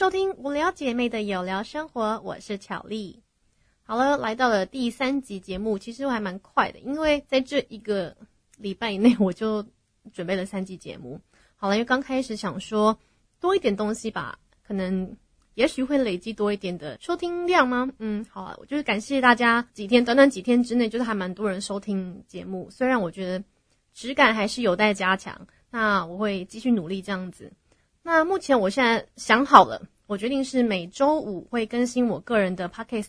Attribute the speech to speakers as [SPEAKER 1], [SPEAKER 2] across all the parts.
[SPEAKER 1] 收听无聊姐妹的有聊生活，我是巧丽。好了，来到了第三集节目，其实我还蛮快的，因为在这一个礼拜以内，我就准备了三集节目。好了，因为刚开始想说多一点东西吧，可能也许会累积多一点的收听量吗？嗯，好啊，我就是感谢大家几天，短短几天之内，就是还蛮多人收听节目。虽然我觉得质感还是有待加强，那我会继续努力这样子。那目前我现在想好了，我决定是每周五会更新我个人的 podcast，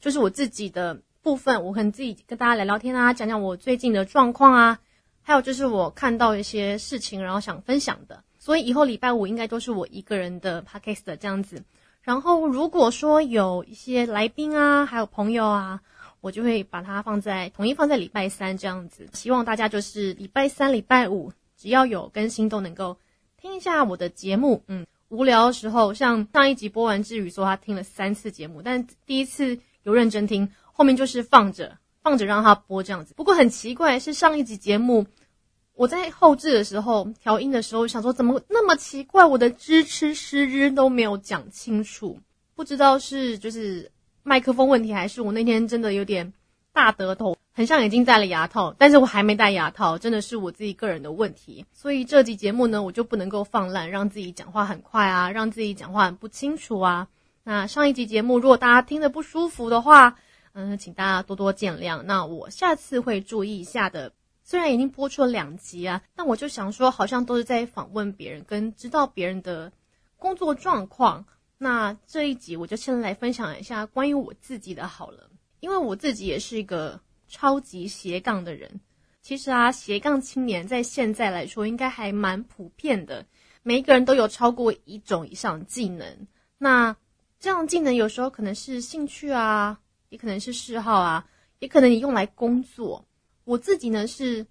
[SPEAKER 1] 就是我自己的部分，我可能自己跟大家聊聊天啊，讲讲我最近的状况啊，还有就是我看到一些事情，然后想分享的。所以以后礼拜五应该都是我一个人的 podcast 这样子。然后如果说有一些来宾啊，还有朋友啊，我就会把它放在统一放在礼拜三这样子。希望大家就是礼拜三、礼拜五只要有更新都能够。听一下我的节目，嗯，无聊的时候，像上一集播完之余说他听了三次节目，但第一次有认真听，后面就是放着放着让他播这样子。不过很奇怪，是上一集节目我在后置的时候调音的时候，想说怎么那么奇怪，我的支吃失之都没有讲清楚，不知道是就是麦克风问题，还是我那天真的有点大得头。很像已经戴了牙套，但是我还没戴牙套，真的是我自己个人的问题。所以这集节目呢，我就不能够放烂，让自己讲话很快啊，让自己讲话很不清楚啊。那上一集节目如果大家听得不舒服的话，嗯，请大家多多见谅。那我下次会注意一下的。虽然已经播出了两集啊，但我就想说，好像都是在访问别人，跟知道别人的工作状况。那这一集我就先来分享一下关于我自己的好了，因为我自己也是一个。超级斜杠的人，其实啊，斜杠青年在现在来说应该还蛮普遍的。每一个人都有超过一种以上技能。那这样技能有时候可能是兴趣啊，也可能是嗜好啊，也可能你用来工作。我自己呢是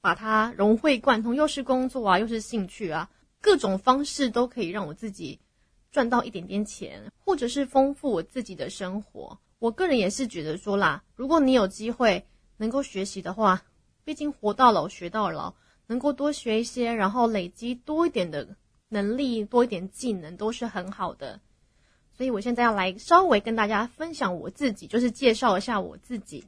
[SPEAKER 1] 把它融会贯通，又是工作啊，又是兴趣啊，各种方式都可以让我自己赚到一点点钱，或者是丰富我自己的生活。我个人也是觉得说啦，如果你有机会能够学习的话，毕竟活到老学到老，能够多学一些，然后累积多一点的能力，多一点技能都是很好的。所以我现在要来稍微跟大家分享我自己，就是介绍一下我自己。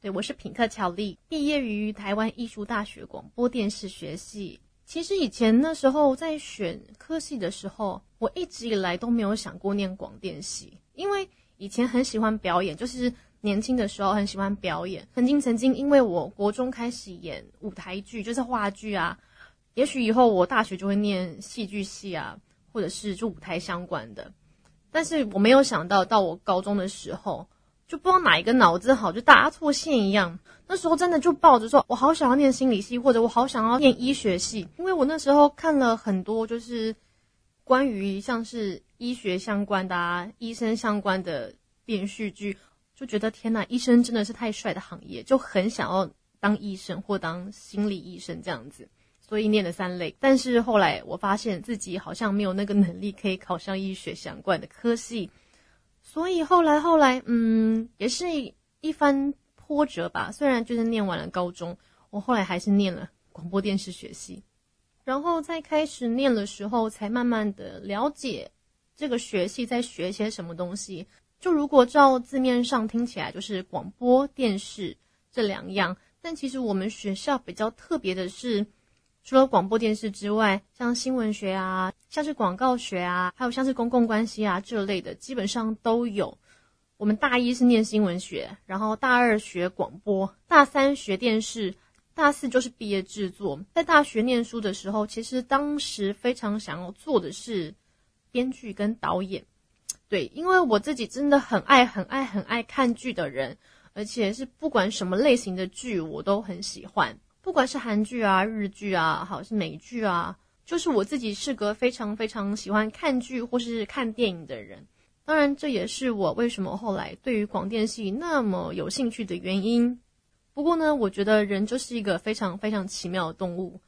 [SPEAKER 1] 对我是品克乔丽，毕业于台湾艺术大学广播电视学系。其实以前那时候在选科系的时候，我一直以来都没有想过念广电系，因为。以前很喜欢表演，就是年轻的时候很喜欢表演。曾经曾经，因为我国中开始演舞台剧，就是话剧啊。也许以后我大学就会念戏剧系啊，或者是就舞台相关的。但是我没有想到，到我高中的时候，就不知道哪一个脑子好，就搭错线一样。那时候真的就抱着说，我好想要念心理系，或者我好想要念医学系，因为我那时候看了很多，就是关于像是。医学相关的啊，医生相关的电视剧，就觉得天呐，医生真的是太帅的行业，就很想要当医生或当心理医生这样子，所以念了三类。但是后来我发现自己好像没有那个能力可以考上医学相关的科系，所以后来后来，嗯，也是一番波折吧。虽然就是念完了高中，我后来还是念了广播电视学系，然后在开始念的时候，才慢慢的了解。这个学系在学些什么东西？就如果照字面上听起来就是广播电视这两样，但其实我们学校比较特别的是，除了广播电视之外，像新闻学啊，像是广告学啊，还有像是公共关系啊这类的，基本上都有。我们大一是念新闻学，然后大二学广播，大三学电视，大四就是毕业制作。在大学念书的时候，其实当时非常想要做的是。编剧跟导演，对，因为我自己真的很爱很爱很爱看剧的人，而且是不管什么类型的剧我都很喜欢，不管是韩剧啊、日剧啊，好是美剧啊，就是我自己是个非常非常喜欢看剧或是看电影的人。当然，这也是我为什么后来对于广电系那么有兴趣的原因。不过呢，我觉得人就是一个非常非常奇妙的动物。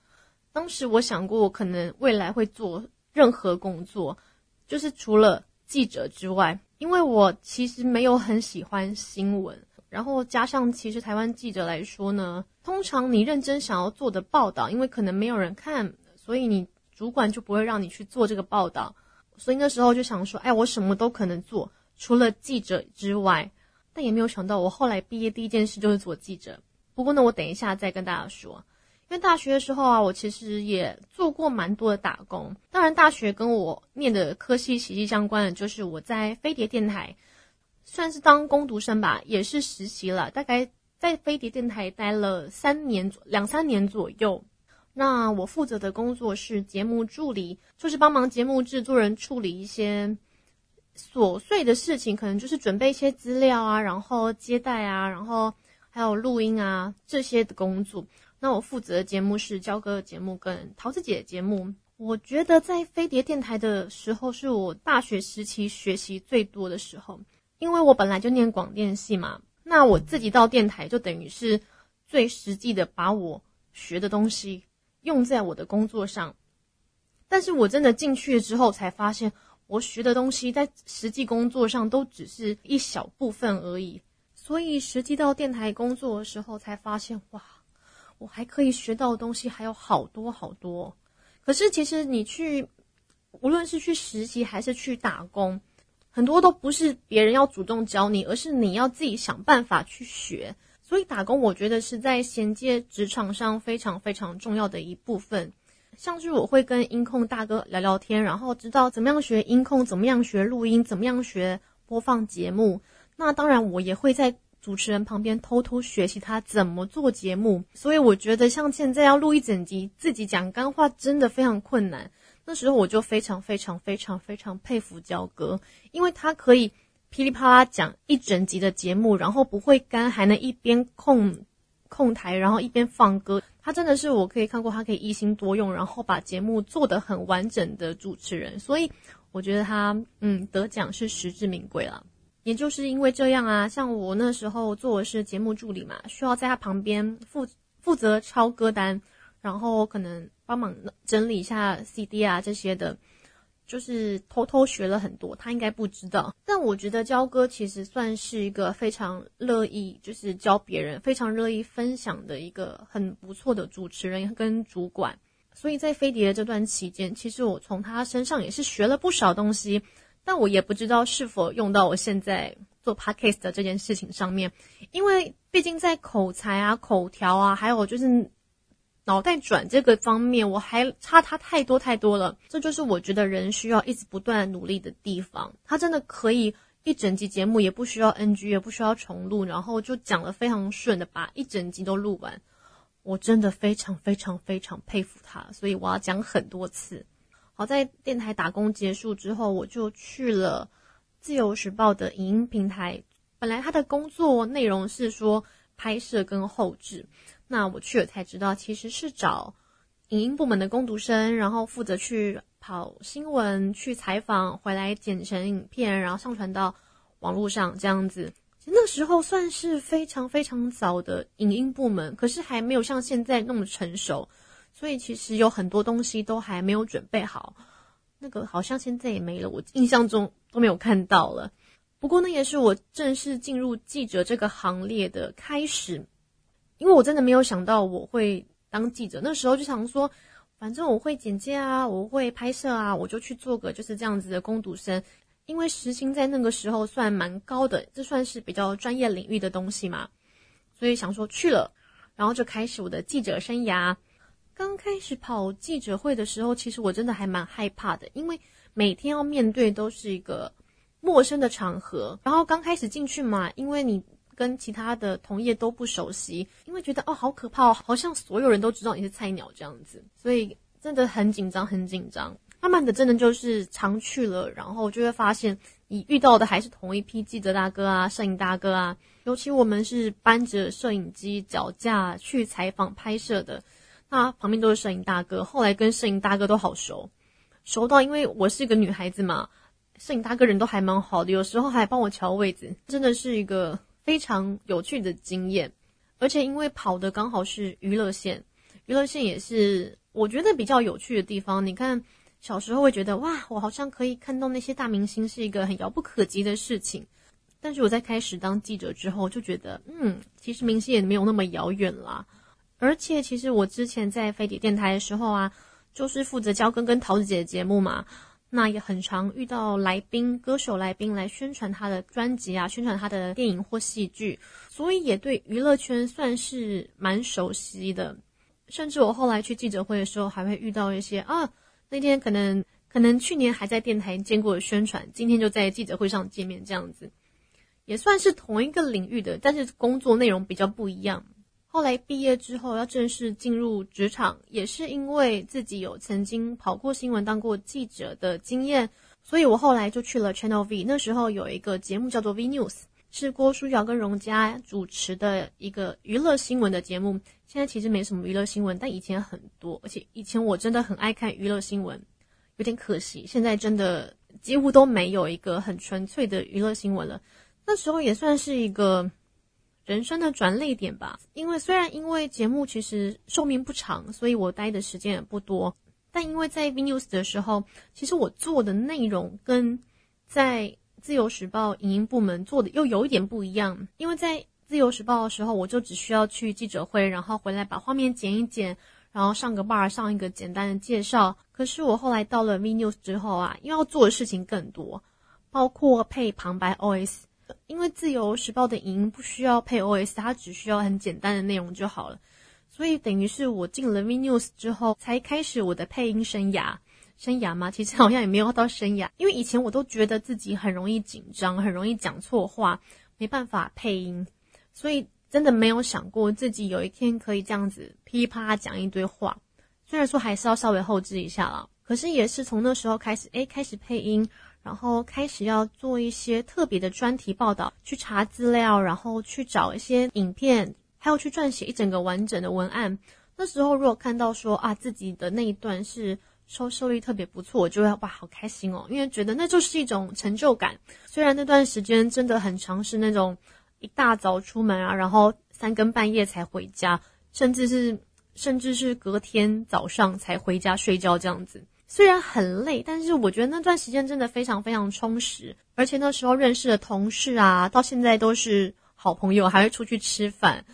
[SPEAKER 1] 当时我想过，可能未来会做任何工作。就是除了记者之外，因为我其实没有很喜欢新闻，然后加上其实台湾记者来说呢，通常你认真想要做的报道，因为可能没有人看，所以你主管就不会让你去做这个报道。所以那时候就想说，哎，我什么都可能做，除了记者之外。但也没有想到，我后来毕业第一件事就是做记者。不过呢，我等一下再跟大家说。因为大学的时候啊，我其实也做过蛮多的打工。当然，大学跟我念的科系息息相关的，就是我在飞碟电台，算是当工读生吧，也是实习了。大概在飞碟电台待了三年左两三年左右。那我负责的工作是节目助理，就是帮忙节目制作人处理一些。琐碎的事情，可能就是准备一些资料啊，然后接待啊，然后还有录音啊这些的工作。那我负责的节目是焦哥的节目跟桃子姐的节目。我觉得在飞碟电台的时候，是我大学时期学习最多的时候，因为我本来就念广电系嘛。那我自己到电台，就等于是最实际的把我学的东西用在我的工作上。但是我真的进去了之后，才发现。我学的东西在实际工作上都只是一小部分而已，所以实际到电台工作的时候才发现，哇，我还可以学到的东西还有好多好多。可是其实你去，无论是去实习还是去打工，很多都不是别人要主动教你，而是你要自己想办法去学。所以打工，我觉得是在衔接职场上非常非常重要的一部分。像是我会跟音控大哥聊聊天，然后知道怎么样学音控，怎么样学录音，怎么样学播放节目。那当然，我也会在主持人旁边偷偷学习他怎么做节目。所以我觉得，像现在要录一整集自己讲干话，真的非常困难。那时候我就非常非常非常非常佩服焦哥，因为他可以噼里啪啦讲一整集的节目，然后不会干，还能一边控控台，然后一边放歌。他真的是我可以看过，他可以一心多用，然后把节目做得很完整的主持人，所以我觉得他嗯得奖是实至名归了。也就是因为这样啊，像我那时候做的是节目助理嘛，需要在他旁边负负责抄歌单，然后可能帮忙整理一下 CD 啊这些的。就是偷偷学了很多，他应该不知道。但我觉得焦哥其实算是一个非常乐意，就是教别人，非常乐意分享的一个很不错的主持人跟主管。所以在飞碟这段期间，其实我从他身上也是学了不少东西，但我也不知道是否用到我现在做 podcast 的这件事情上面，因为毕竟在口才啊、口条啊，还有就是。脑袋转这个方面，我还差他太多太多了。这就是我觉得人需要一直不断努力的地方。他真的可以一整集节目也不需要 NG，也不需要重录，然后就讲的非常顺的把一整集都录完。我真的非常非常非常佩服他，所以我要讲很多次。好在电台打工结束之后，我就去了自由时报的影音平台。本来他的工作内容是说拍摄跟后置。那我去了才知道，其实是找影音部门的工读生，然后负责去跑新闻、去采访，回来剪成影片，然后上传到网络上这样子。那时候算是非常非常早的影音部门，可是还没有像现在那么成熟，所以其实有很多东西都还没有准备好。那个好像现在也没了，我印象中都没有看到了。不过那也是我正式进入记者这个行列的开始。因为我真的没有想到我会当记者，那时候就想说，反正我会剪接啊，我会拍摄啊，我就去做个就是这样子的攻读生。因为时薪在那个时候算蛮高的，这算是比较专业领域的东西嘛，所以想说去了，然后就开始我的记者生涯。刚开始跑记者会的时候，其实我真的还蛮害怕的，因为每天要面对都是一个陌生的场合，然后刚开始进去嘛，因为你。跟其他的同业都不熟悉，因为觉得哦好可怕哦，好像所有人都知道你是菜鸟这样子，所以真的很紧张，很紧张。慢慢的，真的就是常去了，然后就会发现你遇到的还是同一批记者大哥啊、摄影大哥啊。尤其我们是搬着摄影机脚架去采访拍摄的，那旁边都是摄影大哥。后来跟摄影大哥都好熟，熟到因为我是一个女孩子嘛，摄影大哥人都还蛮好的，有时候还帮我调位子，真的是一个。非常有趣的经验，而且因为跑的刚好是娱乐线，娱乐线也是我觉得比较有趣的地方。你看，小时候会觉得哇，我好像可以看到那些大明星是一个很遥不可及的事情，但是我在开始当记者之后，就觉得嗯，其实明星也没有那么遥远啦。而且其实我之前在飞碟电台的时候啊，就是负责教根跟桃子姐的节目嘛。那也很常遇到来宾、歌手来宾来宣传他的专辑啊，宣传他的电影或戏剧，所以也对娱乐圈算是蛮熟悉的。甚至我后来去记者会的时候，还会遇到一些啊，那天可能可能去年还在电台见过的宣传，今天就在记者会上见面，这样子也算是同一个领域的，但是工作内容比较不一样。后来毕业之后要正式进入职场，也是因为自己有曾经跑过新闻、当过记者的经验，所以我后来就去了 Channel V。那时候有一个节目叫做 V News，是郭书瑶跟荣佳主持的一个娱乐新闻的节目。现在其实没什么娱乐新闻，但以前很多，而且以前我真的很爱看娱乐新闻，有点可惜，现在真的几乎都没有一个很纯粹的娱乐新闻了。那时候也算是一个人生的转泪点吧，因为虽然因为节目其实寿命不长，所以我待的时间也不多，但因为在 V News 的时候，其实我做的内容跟在自由时报影音部门做的又有一点不一样，因为在自由时报的时候，我就只需要去记者会，然后回来把画面剪一剪，然后上个 bar 上一个简单的介绍。可是我后来到了 V News 之后啊，因为要做的事情更多，包括配旁白 OS。因为自由时报的影音不需要配 OS，它只需要很简单的内容就好了。所以等于是我进了 V News 之后，才开始我的配音生涯。生涯吗？其实好像也没有到生涯，因为以前我都觉得自己很容易紧张，很容易讲错话，没办法配音。所以真的没有想过自己有一天可以这样子噼啪讲一堆话，虽然说还是要稍微后置一下啦，可是也是从那时候开始，诶，开始配音，然后开始要做一些特别的专题报道，去查资料，然后去找一些影片，还有去撰写一整个完整的文案。那时候如果看到说啊自己的那一段是收视率特别不错，我就会哇好开心哦，因为觉得那就是一种成就感。虽然那段时间真的很长，是那种。一大早出门啊，然后三更半夜才回家，甚至是甚至是隔天早上才回家睡觉这样子。虽然很累，但是我觉得那段时间真的非常非常充实。而且那时候认识的同事啊，到现在都是好朋友，还会出去吃饭，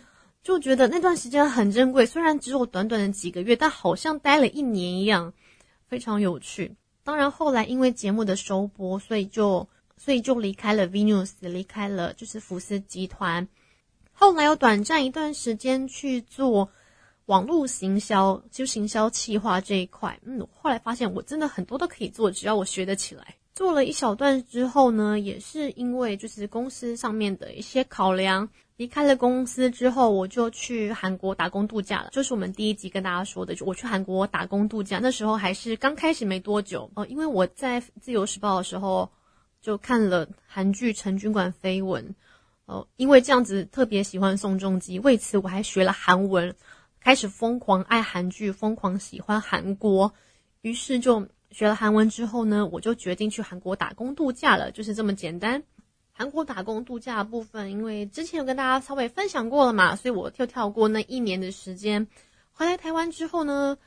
[SPEAKER 1] 就觉得那段时间很珍贵。虽然只有短短的几个月，但好像待了一年一样，非常有趣。当然后来因为节目的收播，所以就。所以就离开了 V News，离开了就是福斯集团。后来有短暂一段时间去做网络行销，就行销企划这一块。嗯，后来发现我真的很多都可以做，只要我学得起来。做了一小段之后呢，也是因为就是公司上面的一些考量，离开了公司之后，我就去韩国打工度假了。就是我们第一集跟大家说的，就我去韩国打工度假，那时候还是刚开始没多久哦，因为我在自由时报的时候。就看了韩剧《陈军馆绯闻》，哦，因为这样子特别喜欢宋仲基，为此我还学了韩文，开始疯狂爱韩剧，疯狂喜欢韩国。于是就学了韩文之后呢，我就决定去韩国打工度假了，就是这么简单。韩国打工度假部分，因为之前有跟大家稍微分享过了嘛，所以我跳跳过那一年的时间。回来台湾之后呢，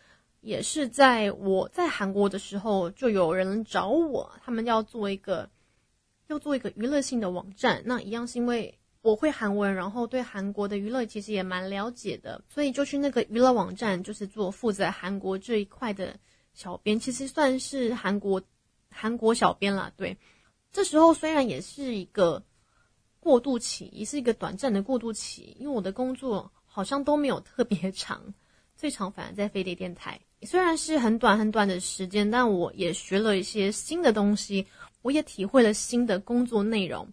[SPEAKER 1] 也是在我在韩国的时候，就有人找我，他们要做一个。要做一个娱乐性的网站，那一样是因为我会韩文，然后对韩国的娱乐其实也蛮了解的，所以就去那个娱乐网站，就是做负责韩国这一块的小编，其实算是韩国韩国小编啦。对，这时候虽然也是一个过渡期，也是一个短暂的过渡期，因为我的工作好像都没有特别长，最长反而在飞碟电台，虽然是很短很短的时间，但我也学了一些新的东西。我也体会了新的工作内容，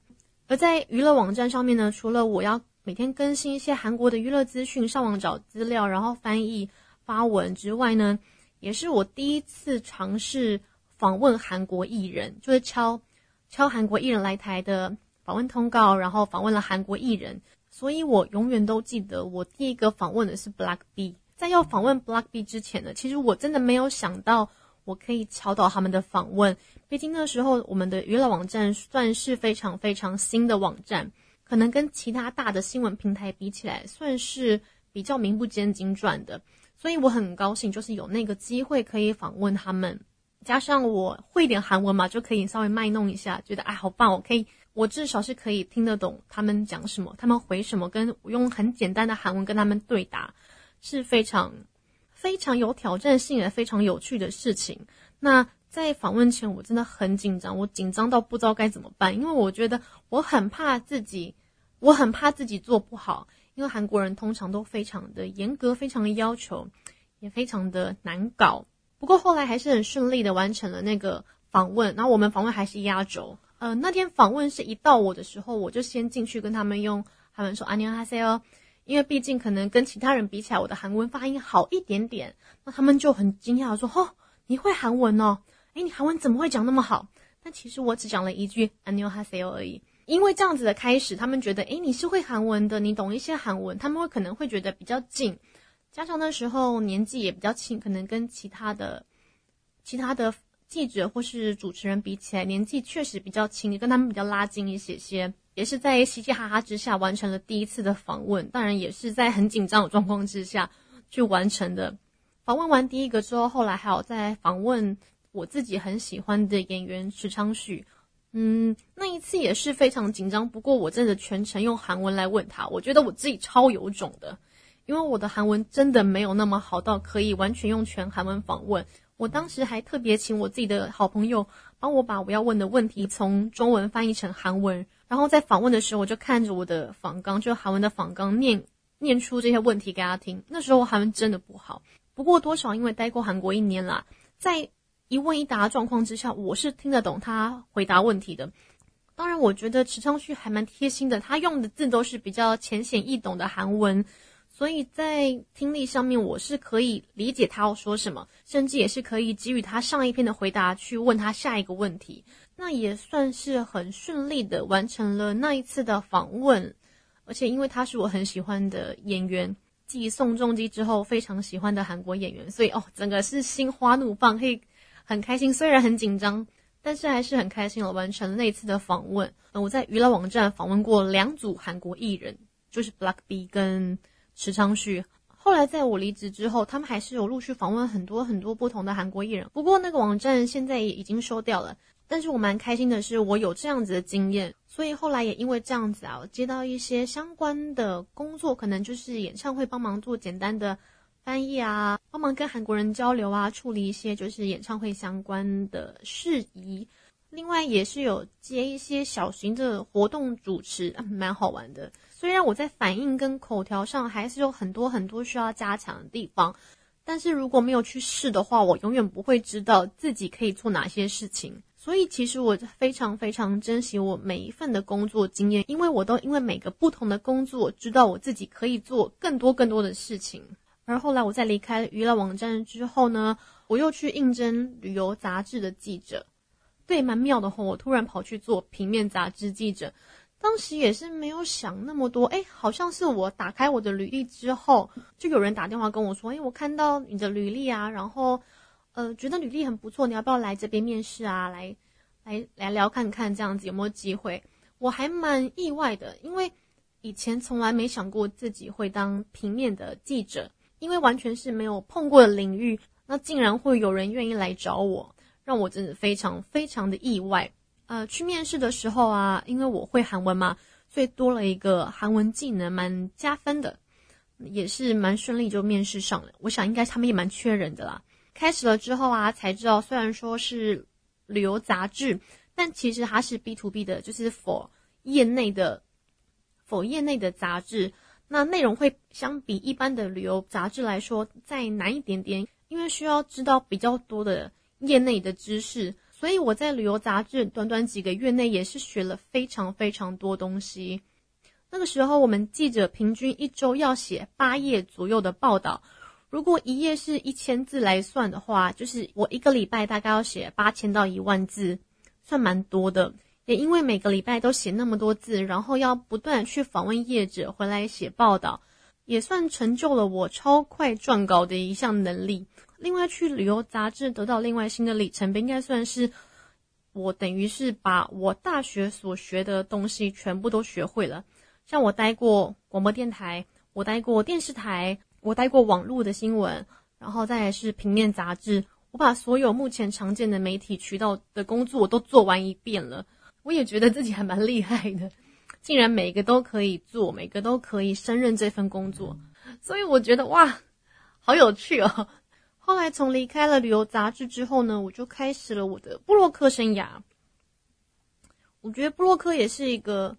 [SPEAKER 1] 而在娱乐网站上面呢，除了我要每天更新一些韩国的娱乐资讯，上网找资料，然后翻译发文之外呢，也是我第一次尝试访问韩国艺人，就是敲敲韩国艺人来台的访问通告，然后访问了韩国艺人，所以我永远都记得我第一个访问的是 Black B。在要访问 Black B 之前呢，其实我真的没有想到我可以敲到他们的访问。毕竟那时候我们的娱乐网站算是非常非常新的网站，可能跟其他大的新闻平台比起来，算是比较名不见经传的。所以我很高兴，就是有那个机会可以访问他们，加上我会点韩文嘛，就可以稍微卖弄一下，觉得哎好棒，我可以，我至少是可以听得懂他们讲什么，他们回什么，跟用很简单的韩文跟他们对答，是非常非常有挑战性也非常有趣的事情。那。 在访问前我真的很紧张，我紧张到不知道该怎么办，因为我觉得我很怕自己，我很怕自己做不好，因为韩国人通常都非常的严格，非常的要求，也非常的难搞。不过后来还是很顺利的完成了那个访问，然后我们访问还是压轴。呃，那天访问是一到我的时候，我就先进去跟他们用韩文说안녕하세 요， 因为毕竟可能跟其他人比起来，我的韩文发音好一点点，那他们就很惊讶说：“哦，你会韩文哦？诶，你韩文怎么会讲那么好？”但其实我只讲了一句안녕하세 요而已，因为这样子的开始，他们觉得诶，你是会韩文的，你懂一些韩文，他们会可能会觉得比较近，加上那时候年纪也比较轻，可能跟其他的其他的。记者或是主持人比起来，年纪确实比较轻，跟他们比较拉近一些些， 也是在嘻嘻哈哈之下完成了第一次的访问。当然，也是在很紧张的状况之下去完成的。访问完第一个之后，后来还有在访问我自己很喜欢的演员池昌旭。嗯，那一次也是非常紧张，不过我真的全程用韩文来问他，我觉得我自己超有种的，因为我的韩文真的没有那么好到可以完全用全韩文访问。我当时还特别请我自己的好朋友帮我把我要问的问题从中文翻译成韩文，然后在访问的时候，我就看着我的访纲，就韩文的访纲念念出这些问题给他听。那时候韩文真的不好，不过多少因为待过韩国一年啦，在一问一答状况之下，我是听得懂他回答问题的。当然，我觉得池昌旭还蛮贴心的，他用的字都是比较浅显易懂的韩文。所以在听力上面，我是可以理解他要说什么，甚至也是可以给予他上一篇的回答，去问他下一个问题。那也算是很顺利的完成了那一次的访问。而且因为他是我很喜欢的演员，继宋仲基之后非常喜欢的韩国演员，所以哦，整个是心花怒放，可以很开心。虽然很紧张，但是还是很开心了，完成了那次的访问。我在娱乐网站访问过两组韩国艺人，就是 Black B 跟。池昌旭，后来在我离职之后，他们还是有陆续访问很多很多不同的韩国艺人。不过那个网站现在也已经收掉了。但是我蛮开心的是，我有这样子的经验，所以后来也因为这样子啊，接到一些相关的工作，可能就是演唱会帮忙做简单的翻译啊，帮忙跟韩国人交流啊，处理一些就是演唱会相关的事宜。另外也是有接一些小型的活动主持，蛮好玩的。虽然我在反应跟口条上还是有很多很多需要加强的地方，但是如果没有去试的话，我永远不会知道自己可以做哪些事情。所以其实我非常非常珍惜我每一份的工作经验，因为我都因为每个不同的工作，知道我自己可以做更多更多的事情。而后来我在离开娱乐网站之后呢，我又去应征旅游杂志的记者。对，蛮妙的吼！我突然跑去做平面杂志记者，当时也是没有想那么多。哎，好像是我打开我的履历之后，就有人打电话跟我说：“哎，我看到你的履历啊，然后，呃，觉得履历很不错，你要不要来这边面试啊？来，来，来聊看看，这样子有没有机会？”我还蛮意外的，因为以前从来没想过自己会当平面的记者，因为完全是没有碰过的领域，那竟然会有人愿意来找我。让我真的非常非常的意外。呃，去面试的时候啊，因为我会韩文嘛，所以多了一个韩文技能，蛮加分的，也是蛮顺利就面试上了。我想应该他们也蛮缺人的啦。开始了之后啊，才知道虽然说是旅游杂志，但其实它是 B to B 的，就是否业内的否业内的杂志。那内容会相比一般的旅游杂志来说再难一点点，因为需要知道比较多的。业内的知识，所以我在旅游杂志短短几个月内也是学了非常非常多东西。那个时候，我们记者平均一周要写八页左右的报道，如果一页是一千字来算的话，就是我一个礼拜大概要写八千到一万字，算蛮多的。也因为每个礼拜都写那么多字，然后要不断去访问业者回来写报道，也算成就了我超快撰稿的一项能力。另外，去旅游杂志得到另外新的里程碑，应该算是我等于是把我大学所学的东西全部都学会了。像我待过广播电台，我待过电视台，我待过网络的新闻，然后再是平面杂志，我把所有目前常见的媒体渠道的工作我都做完一遍了。我也觉得自己还蛮厉害的，竟然每个都可以做，每个都可以胜任这份工作，所以我觉得哇，好有趣哦。后来从离开了旅游杂志之后呢，我就开始了我的布洛克生涯。我觉得布洛克也是一个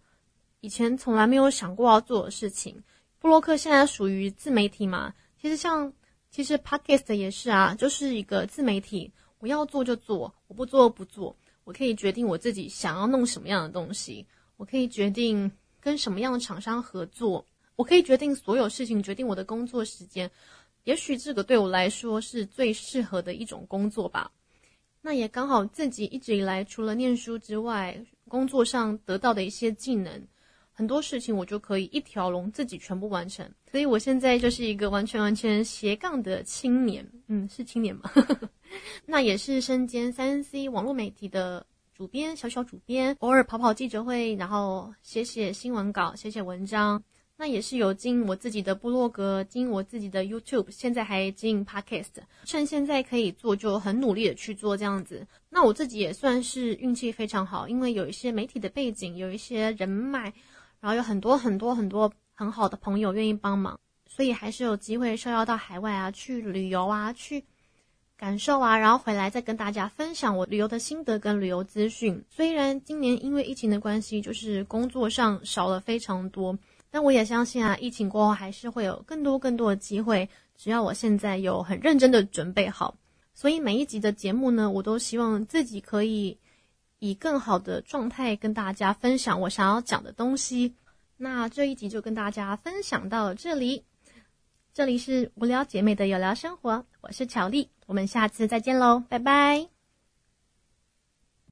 [SPEAKER 1] 以前从来没有想过要做的事情。布洛克现在属于自媒体嘛？其实像其实 Podcast 也是啊，就是一个自媒体。我要做就做，我不做不做。我可以决定我自己想要弄什么样的东西，我可以决定跟什么样的厂商合作，我可以决定所有事情，决定我的工作时间。也许这个对我来说是最适合的一种工作吧。那也刚好自己一直以来除了念书之外，工作上得到的一些技能，很多事情我就可以一条龙自己全部完成。所以我现在就是一个完全完全斜杠的青年，嗯，是青年吗？那也是身兼三 C 网络媒体的主编，小小主编，偶尔跑跑记者会，然后写写新闻稿，写写文章。那也是有经营我自己的部落格，经营我自己的 YouTube，现在还经营 Podcast。趁现在可以做，就很努力的去做这样子。那我自己也算是运气非常好，因为有一些媒体的背景，有一些人脉，然后有很多很多很多很好的朋友愿意帮忙，所以还是有机会受邀到海外啊，去旅游啊，去感受啊，然后回来再跟大家分享我旅游的心得跟旅游资讯。虽然今年因为疫情的关系，就是工作上少了非常多。但我也相信啊，疫情过后还是会有更多更多的机会，只要我现在有很认真的准备好。所以每一集的节目呢，我都希望自己可以以更好的状态跟大家分享我想要讲的东西。那这一集就跟大家分享到这里，这里是无聊姐妹的有聊生活，我是巧丽，我们下次再见喽，拜拜。